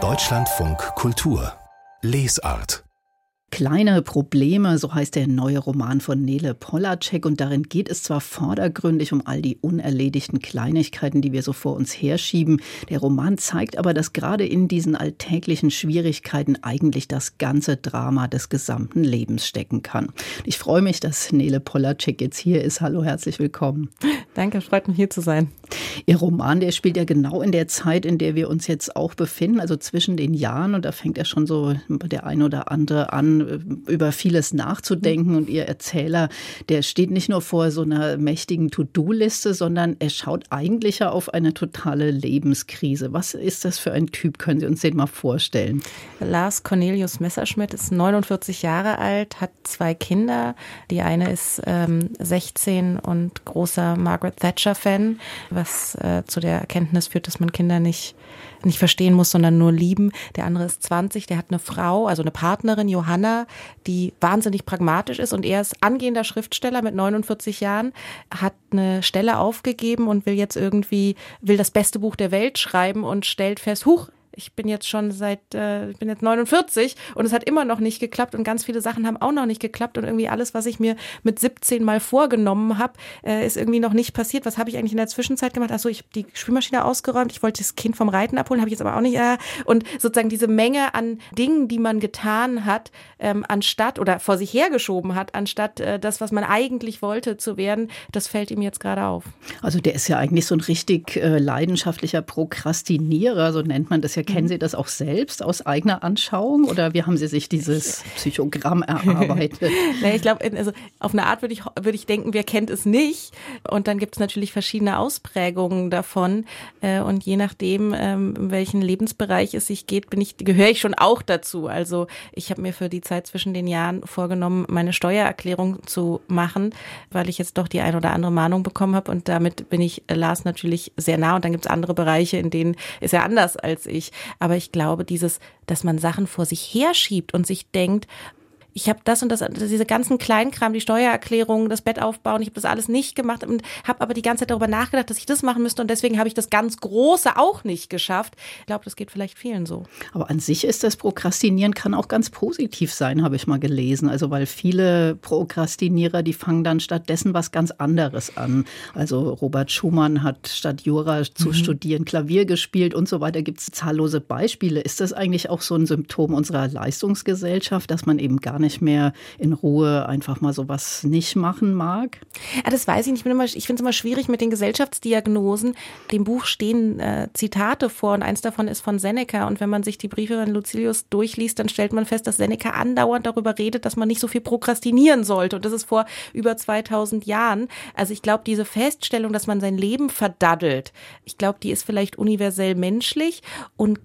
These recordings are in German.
Deutschlandfunk Kultur Lesart Kleine Probleme, so heißt der neue Roman von Nele Polacek. Und darin geht es zwar vordergründig um all die unerledigten Kleinigkeiten, die wir so vor uns herschieben. Der Roman zeigt aber, dass gerade in diesen alltäglichen Schwierigkeiten eigentlich das ganze Drama des gesamten Lebens stecken kann. Ich freue mich, dass Nele Polacek jetzt hier ist. Hallo, herzlich willkommen. Danke, freut mich hier zu sein. Ihr Roman, der spielt ja genau in der Zeit, in der wir uns jetzt auch befinden, also zwischen den Jahren. Und da fängt ja schon so der ein oder andere an, über vieles nachzudenken. Und Ihr Erzähler, der steht nicht nur vor so einer mächtigen To-Do-Liste, sondern er schaut eigentlich ja auf eine totale Lebenskrise. Was ist das für ein Typ? Können Sie uns den mal vorstellen? Lars Cornelius Messerschmidt ist 49 Jahre alt, hat zwei Kinder. Die eine ist ähm, 16 und großer Margaret Thatcher-Fan, was äh, zu der Erkenntnis führt, dass man Kinder nicht nicht verstehen muss, sondern nur lieben. Der andere ist 20, der hat eine Frau, also eine Partnerin, Johanna, die wahnsinnig pragmatisch ist und er ist angehender Schriftsteller mit 49 Jahren, hat eine Stelle aufgegeben und will jetzt irgendwie, will das beste Buch der Welt schreiben und stellt fest, huch, ich bin jetzt schon seit, äh, ich bin jetzt 49 und es hat immer noch nicht geklappt und ganz viele Sachen haben auch noch nicht geklappt und irgendwie alles, was ich mir mit 17 mal vorgenommen habe, äh, ist irgendwie noch nicht passiert. Was habe ich eigentlich in der Zwischenzeit gemacht? Achso, ich habe die Spülmaschine ausgeräumt, ich wollte das Kind vom Reiten abholen, habe ich jetzt aber auch nicht. Äh, und sozusagen diese Menge an Dingen, die man getan hat, ähm, anstatt oder vor sich hergeschoben hat, anstatt äh, das, was man eigentlich wollte zu werden, das fällt ihm jetzt gerade auf. Also der ist ja eigentlich so ein richtig äh, leidenschaftlicher Prokrastinierer, so nennt man das ja Kennen Sie das auch selbst aus eigener Anschauung oder wie haben Sie sich dieses Psychogramm erarbeitet? naja, ich glaube, also auf eine Art würde ich, würde ich denken, wer kennt es nicht? Und dann gibt es natürlich verschiedene Ausprägungen davon. Äh, und je nachdem, ähm, in welchen Lebensbereich es sich geht, bin ich, gehöre ich schon auch dazu. Also ich habe mir für die Zeit zwischen den Jahren vorgenommen, meine Steuererklärung zu machen, weil ich jetzt doch die ein oder andere Mahnung bekommen habe. Und damit bin ich Lars natürlich sehr nah. Und dann gibt es andere Bereiche, in denen ist er anders als ich. Aber ich glaube, dieses, dass man Sachen vor sich herschiebt und sich denkt, ich habe das und das, diese ganzen Kleinkram, die Steuererklärung, das Bett aufbauen, ich habe das alles nicht gemacht und habe aber die ganze Zeit darüber nachgedacht, dass ich das machen müsste und deswegen habe ich das ganz Große auch nicht geschafft. Ich glaube, das geht vielleicht vielen so. Aber an sich ist das Prokrastinieren kann auch ganz positiv sein, habe ich mal gelesen. Also weil viele Prokrastinierer, die fangen dann stattdessen was ganz anderes an. Also Robert Schumann hat statt Jura zu mhm. studieren Klavier gespielt und so weiter. Gibt es zahllose Beispiele. Ist das eigentlich auch so ein Symptom unserer Leistungsgesellschaft, dass man eben gar nicht nicht mehr in Ruhe einfach mal sowas nicht machen mag? Ja, das weiß ich nicht. Ich, ich finde es immer schwierig mit den Gesellschaftsdiagnosen. Dem Buch stehen äh, Zitate vor und eins davon ist von Seneca. Und wenn man sich die Briefe von Lucilius durchliest, dann stellt man fest, dass Seneca andauernd darüber redet, dass man nicht so viel prokrastinieren sollte. Und das ist vor über 2000 Jahren. Also ich glaube, diese Feststellung, dass man sein Leben verdaddelt, ich glaube, die ist vielleicht universell menschlich. Und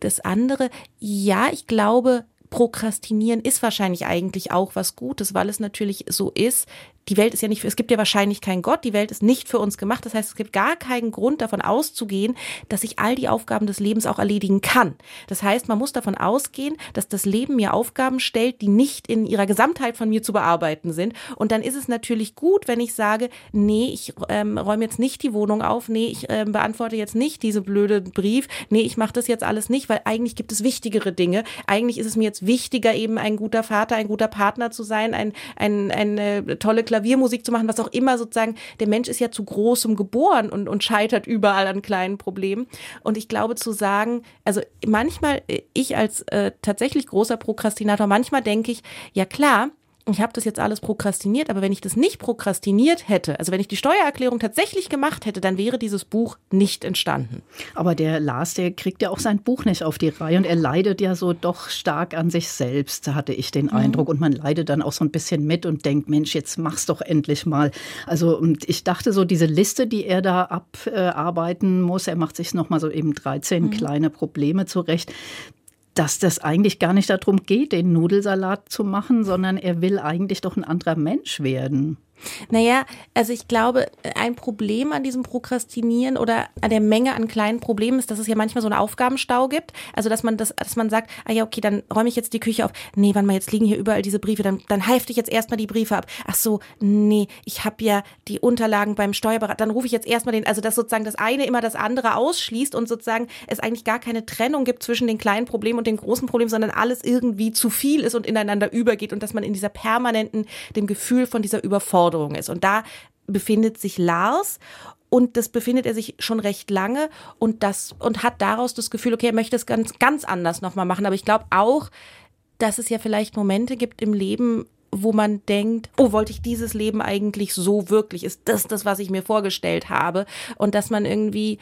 das andere, ja, ich glaube, Prokrastinieren ist wahrscheinlich eigentlich auch was Gutes, weil es natürlich so ist, die Welt ist ja nicht, es gibt ja wahrscheinlich keinen Gott, die Welt ist nicht für uns gemacht. Das heißt, es gibt gar keinen Grund davon auszugehen, dass ich all die Aufgaben des Lebens auch erledigen kann. Das heißt, man muss davon ausgehen, dass das Leben mir Aufgaben stellt, die nicht in ihrer Gesamtheit von mir zu bearbeiten sind. Und dann ist es natürlich gut, wenn ich sage, nee, ich ähm, räume jetzt nicht die Wohnung auf, nee, ich ähm, beantworte jetzt nicht diese blöde Brief, nee, ich mache das jetzt alles nicht, weil eigentlich gibt es wichtigere Dinge. Eigentlich ist es mir jetzt wichtiger, eben ein guter Vater, ein guter Partner zu sein, ein, ein, eine tolle Klaviermusik zu machen, was auch immer sozusagen, der Mensch ist ja zu großem geboren und, und scheitert überall an kleinen Problemen. Und ich glaube zu sagen, also manchmal, äh, ich als äh, tatsächlich großer Prokrastinator, manchmal denke ich, ja klar, ich habe das jetzt alles prokrastiniert, aber wenn ich das nicht prokrastiniert hätte, also wenn ich die Steuererklärung tatsächlich gemacht hätte, dann wäre dieses Buch nicht entstanden. Aber der Lars, der kriegt ja auch sein Buch nicht auf die Reihe und er leidet ja so doch stark an sich selbst, hatte ich den mhm. Eindruck. Und man leidet dann auch so ein bisschen mit und denkt, Mensch, jetzt mach's doch endlich mal. Also und ich dachte so, diese Liste, die er da abarbeiten muss, er macht sich nochmal so eben 13 mhm. kleine Probleme zurecht dass das eigentlich gar nicht darum geht, den Nudelsalat zu machen, sondern er will eigentlich doch ein anderer Mensch werden. Naja, also ich glaube, ein Problem an diesem Prokrastinieren oder an der Menge an kleinen Problemen ist, dass es ja manchmal so einen Aufgabenstau gibt. Also dass man das, dass man sagt, ah ja, okay, dann räume ich jetzt die Küche auf. Nee, wann mal, jetzt liegen hier überall diese Briefe, dann, dann hefte ich jetzt erstmal die Briefe ab. Ach so, nee, ich habe ja die Unterlagen beim Steuerberater, dann rufe ich jetzt erstmal den, also dass sozusagen das eine immer das andere ausschließt und sozusagen es eigentlich gar keine Trennung gibt zwischen den kleinen Problemen und den großen Problemen, sondern alles irgendwie zu viel ist und ineinander übergeht und dass man in dieser permanenten, dem Gefühl von dieser Überforderung ist. Und da befindet sich Lars und das befindet er sich schon recht lange und das und hat daraus das Gefühl, okay, er möchte es ganz ganz anders nochmal machen. Aber ich glaube auch, dass es ja vielleicht Momente gibt im Leben, wo man denkt, oh, wollte ich dieses Leben eigentlich so wirklich? Ist das das, was ich mir vorgestellt habe? Und dass man irgendwie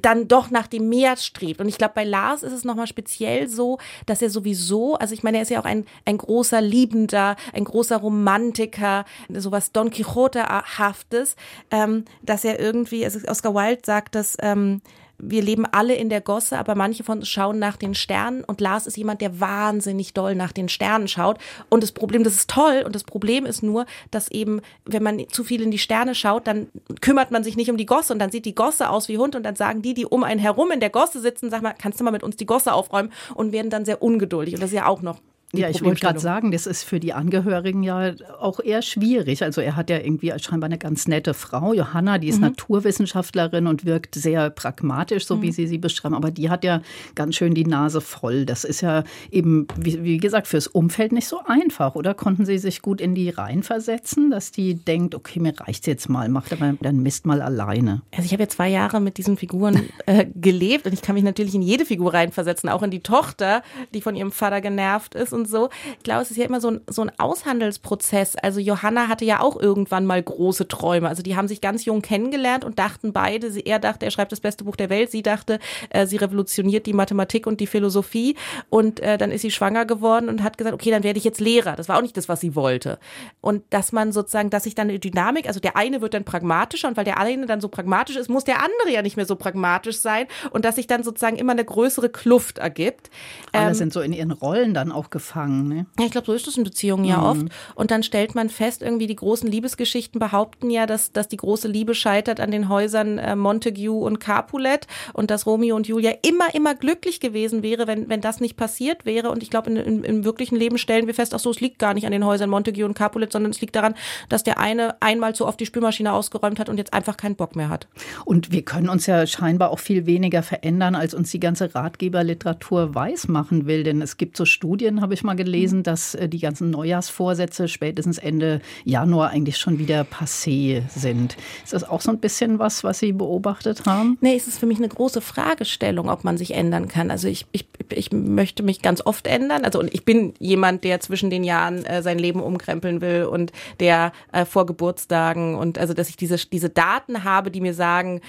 dann doch nach dem Meer strebt. Und ich glaube, bei Lars ist es nochmal speziell so, dass er sowieso, also ich meine, er ist ja auch ein, ein großer Liebender, ein großer Romantiker, sowas Don Quixote-haftes, ähm, dass er irgendwie, also Oscar Wilde sagt, dass ähm, wir leben alle in der Gosse, aber manche von uns schauen nach den Sternen. Und Lars ist jemand, der wahnsinnig doll nach den Sternen schaut. Und das Problem, das ist toll. Und das Problem ist nur, dass eben, wenn man zu viel in die Sterne schaut, dann kümmert man sich nicht um die Gosse. Und dann sieht die Gosse aus wie Hund. Und dann sagen die, die um einen herum in der Gosse sitzen, sag mal, kannst du mal mit uns die Gosse aufräumen? Und werden dann sehr ungeduldig. Und das ist ja auch noch ja, ich wollte gerade sagen, das ist für die Angehörigen ja auch eher schwierig. Also er hat ja irgendwie scheinbar eine ganz nette Frau, Johanna, die ist mhm. Naturwissenschaftlerin und wirkt sehr pragmatisch, so mhm. wie Sie sie beschreiben. Aber die hat ja ganz schön die Nase voll. Das ist ja eben, wie, wie gesagt, fürs Umfeld nicht so einfach. Oder konnten Sie sich gut in die Reihen versetzen, dass die denkt, okay, mir reicht's jetzt mal, macht aber dann Mist mal alleine. Also ich habe ja zwei Jahre mit diesen Figuren äh, gelebt und ich kann mich natürlich in jede Figur reinversetzen, auch in die Tochter, die von ihrem Vater genervt ist und so. Ich glaube, es ist ja immer so ein, so ein Aushandelsprozess. Also Johanna hatte ja auch irgendwann mal große Träume. Also die haben sich ganz jung kennengelernt und dachten beide, sie, er dachte, er schreibt das beste Buch der Welt. Sie dachte, äh, sie revolutioniert die Mathematik und die Philosophie. Und äh, dann ist sie schwanger geworden und hat gesagt, okay, dann werde ich jetzt Lehrer. Das war auch nicht das, was sie wollte. Und dass man sozusagen, dass sich dann eine Dynamik, also der eine wird dann pragmatischer und weil der eine dann so pragmatisch ist, muss der andere ja nicht mehr so pragmatisch sein und dass sich dann sozusagen immer eine größere Kluft ergibt. Alle ähm, sind so in ihren Rollen dann auch gefangen. Ne? Ja, ich glaube, so ist es in Beziehungen ja mhm. oft. Und dann stellt man fest, irgendwie die großen Liebesgeschichten behaupten ja, dass, dass die große Liebe scheitert an den Häusern äh, Montague und Capulet und dass Romeo und Julia immer, immer glücklich gewesen wäre, wenn, wenn das nicht passiert wäre. Und ich glaube, in, im wirklichen Leben stellen wir fest, ach so, es liegt gar nicht an den Häusern Montague und Capulet, sondern es liegt daran, dass der eine einmal zu oft die Spülmaschine ausgeräumt hat und jetzt einfach keinen Bock mehr hat. Und wir können uns ja scheinbar auch viel weniger verändern, als uns die ganze Ratgeberliteratur weiß machen will. Denn es gibt so Studien, habe ich mal gelesen, gelesen, dass äh, die ganzen Neujahrsvorsätze spätestens Ende Januar eigentlich schon wieder passé sind. Ist das auch so ein bisschen was, was Sie beobachtet haben? Nee, es ist für mich eine große Fragestellung, ob man sich ändern kann. Also ich, ich, ich möchte mich ganz oft ändern. Also und ich bin jemand, der zwischen den Jahren äh, sein Leben umkrempeln will und der äh, vor Geburtstagen und also dass ich diese, diese Daten habe, die mir sagen,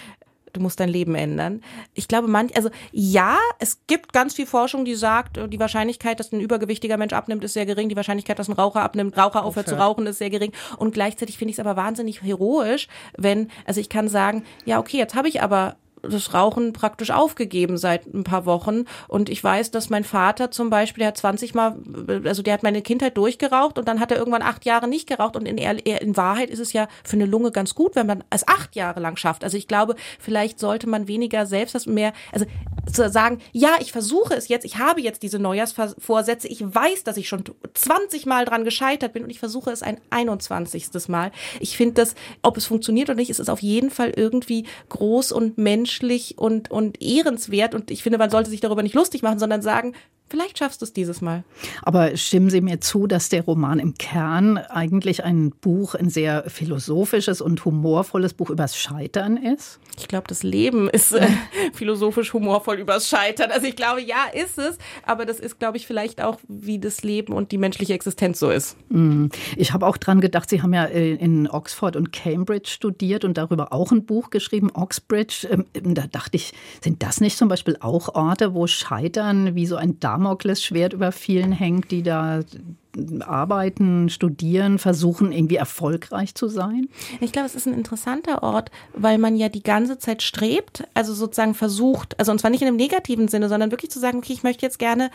du musst dein Leben ändern. Ich glaube, manch, also ja, es gibt ganz viel Forschung, die sagt, die Wahrscheinlichkeit, dass ein übergewichtiger Mensch abnimmt, ist sehr gering. Die Wahrscheinlichkeit, dass ein Raucher abnimmt, Raucher aufhört okay. zu rauchen, ist sehr gering. Und gleichzeitig finde ich es aber wahnsinnig heroisch, wenn, also ich kann sagen, ja, okay, jetzt habe ich aber das Rauchen praktisch aufgegeben seit ein paar Wochen. Und ich weiß, dass mein Vater zum Beispiel, der hat 20 Mal, also der hat meine Kindheit durchgeraucht und dann hat er irgendwann acht Jahre nicht geraucht. Und in, in Wahrheit ist es ja für eine Lunge ganz gut, wenn man es acht Jahre lang schafft. Also ich glaube, vielleicht sollte man weniger selbst das mehr, also zu sagen, ja, ich versuche es jetzt, ich habe jetzt diese Neujahrsvorsätze, ich weiß, dass ich schon 20 Mal dran gescheitert bin und ich versuche es ein 21. Mal. Ich finde das, ob es funktioniert oder nicht, ist es auf jeden Fall irgendwie groß und menschlich und, und ehrenswert und ich finde, man sollte sich darüber nicht lustig machen, sondern sagen, Vielleicht schaffst du es dieses Mal. Aber stimmen Sie mir zu, dass der Roman im Kern eigentlich ein Buch, ein sehr philosophisches und humorvolles Buch übers Scheitern ist? Ich glaube, das Leben ist äh, philosophisch humorvoll übers Scheitern. Also ich glaube, ja, ist es. Aber das ist, glaube ich, vielleicht auch, wie das Leben und die menschliche Existenz so ist. Mm. Ich habe auch dran gedacht, Sie haben ja äh, in Oxford und Cambridge studiert und darüber auch ein Buch geschrieben, Oxbridge. Ähm, da dachte ich, sind das nicht zum Beispiel auch Orte, wo Scheitern wie so ein Darm Damoklesschwert über vielen hängt, die da arbeiten, studieren, versuchen irgendwie erfolgreich zu sein? Ich glaube, es ist ein interessanter Ort, weil man ja die ganze Zeit strebt, also sozusagen versucht, also und zwar nicht in einem negativen Sinne, sondern wirklich zu sagen, okay, ich möchte jetzt gerne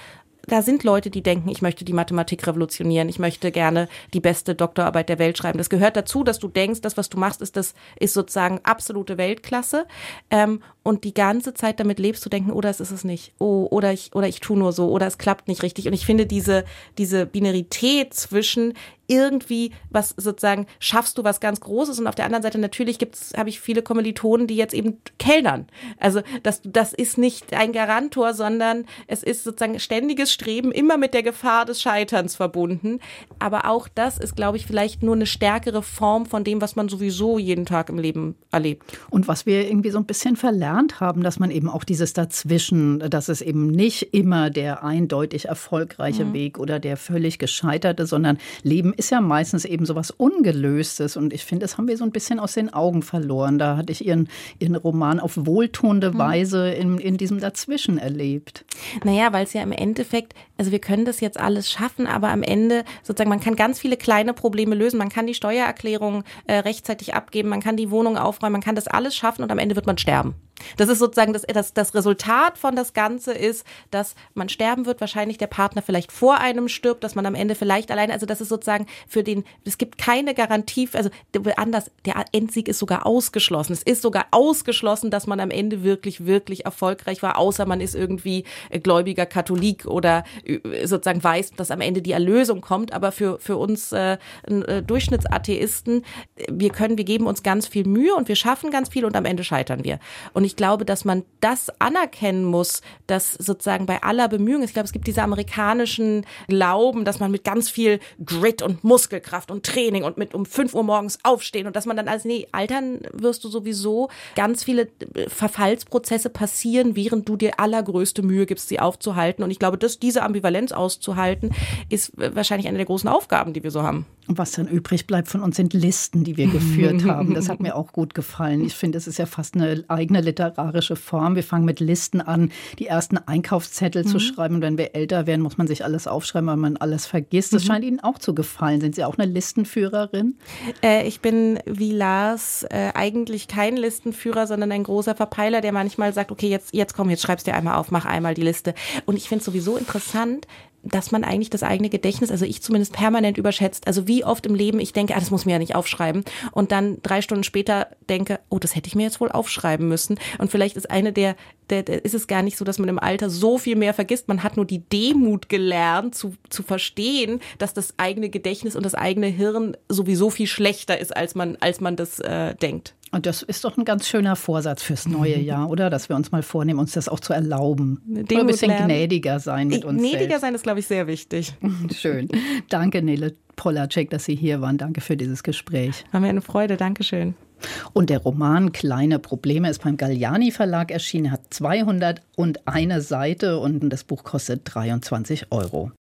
da sind Leute, die denken, ich möchte die Mathematik revolutionieren, ich möchte gerne die beste Doktorarbeit der Welt schreiben. Das gehört dazu, dass du denkst, das, was du machst, ist das, ist sozusagen absolute Weltklasse. Ähm, und die ganze Zeit damit lebst du denken, oder oh, es ist es nicht, oh, oder ich, oder ich tu nur so, oder es klappt nicht richtig. Und ich finde diese, diese Binarität zwischen irgendwie was sozusagen schaffst du was ganz Großes und auf der anderen Seite natürlich gibt's habe ich viele Kommilitonen, die jetzt eben kellnern. Also das das ist nicht ein Garantor, sondern es ist sozusagen ständiges Streben immer mit der Gefahr des Scheiterns verbunden, aber auch das ist glaube ich vielleicht nur eine stärkere Form von dem, was man sowieso jeden Tag im Leben erlebt. Und was wir irgendwie so ein bisschen verlernt haben, dass man eben auch dieses dazwischen, dass es eben nicht immer der eindeutig erfolgreiche mhm. Weg oder der völlig gescheiterte, sondern Leben ist ja meistens eben so was Ungelöstes. Und ich finde, das haben wir so ein bisschen aus den Augen verloren. Da hatte ich ihren, ihren Roman auf wohltuende hm. Weise in, in diesem Dazwischen erlebt. Naja, weil es ja im Endeffekt, also wir können das jetzt alles schaffen, aber am Ende sozusagen, man kann ganz viele kleine Probleme lösen. Man kann die Steuererklärung äh, rechtzeitig abgeben, man kann die Wohnung aufräumen, man kann das alles schaffen und am Ende wird man sterben. Das ist sozusagen das, das, das Resultat von das Ganze ist, dass man sterben wird, wahrscheinlich der Partner vielleicht vor einem stirbt, dass man am Ende vielleicht alleine, also das ist sozusagen für den, es gibt keine Garantie, also anders, der Endsieg ist sogar ausgeschlossen. Es ist sogar ausgeschlossen, dass man am Ende wirklich, wirklich erfolgreich war, außer man ist irgendwie gläubiger Katholik oder äh, sozusagen weiß, dass am Ende die Erlösung kommt. Aber für, für uns äh, äh, Durchschnittsatheisten, wir können, wir geben uns ganz viel Mühe und wir schaffen ganz viel und am Ende scheitern wir. Und ich glaube, dass man das anerkennen muss, dass sozusagen bei aller Bemühung, ich glaube, es gibt diese amerikanischen Glauben, dass man mit ganz viel Grit und Muskelkraft und Training und mit um fünf Uhr morgens aufstehen und dass man dann als, nee, altern wirst du sowieso. Ganz viele äh, Verfallsprozesse passieren, während du dir allergrößte Mühe gibst, sie aufzuhalten. Und ich glaube, dass diese Ambivalenz auszuhalten, ist äh, wahrscheinlich eine der großen Aufgaben, die wir so haben. Und was dann übrig bleibt von uns sind Listen, die wir geführt haben. Das hat mir auch gut gefallen. Ich finde, es ist ja fast eine eigene literarische Form. Wir fangen mit Listen an, die ersten Einkaufszettel mhm. zu schreiben. Und wenn wir älter werden, muss man sich alles aufschreiben, weil man alles vergisst. Das mhm. scheint Ihnen auch zu gefallen. Sind Sie auch eine Listenführerin? Äh, ich bin wie Lars äh, eigentlich kein Listenführer, sondern ein großer Verpeiler, der manchmal sagt, okay, jetzt, jetzt komm, jetzt schreibst du dir einmal auf, mach einmal die Liste. Und ich finde es sowieso interessant, dass man eigentlich das eigene Gedächtnis, also ich zumindest permanent überschätzt. Also wie oft im Leben ich denke, ah, das muss mir ja nicht aufschreiben. Und dann drei Stunden später denke, oh, das hätte ich mir jetzt wohl aufschreiben müssen. Und vielleicht ist eine der, der, der ist es gar nicht so, dass man im Alter so viel mehr vergisst. Man hat nur die Demut gelernt, zu, zu verstehen, dass das eigene Gedächtnis und das eigene Hirn sowieso viel schlechter ist, als man, als man das äh, denkt. Und das ist doch ein ganz schöner Vorsatz fürs neue Jahr, oder? Dass wir uns mal vornehmen, uns das auch zu erlauben. Demut oder ein bisschen lernen. gnädiger sein mit uns Gnädiger selbst. sein ist, glaube ich, sehr wichtig. Schön. Danke, Nele Polacek, dass Sie hier waren. Danke für dieses Gespräch. War mir eine Freude. Dankeschön. Und der Roman Kleine Probleme ist beim Galliani Verlag erschienen, hat 201 Seite und das Buch kostet 23 Euro.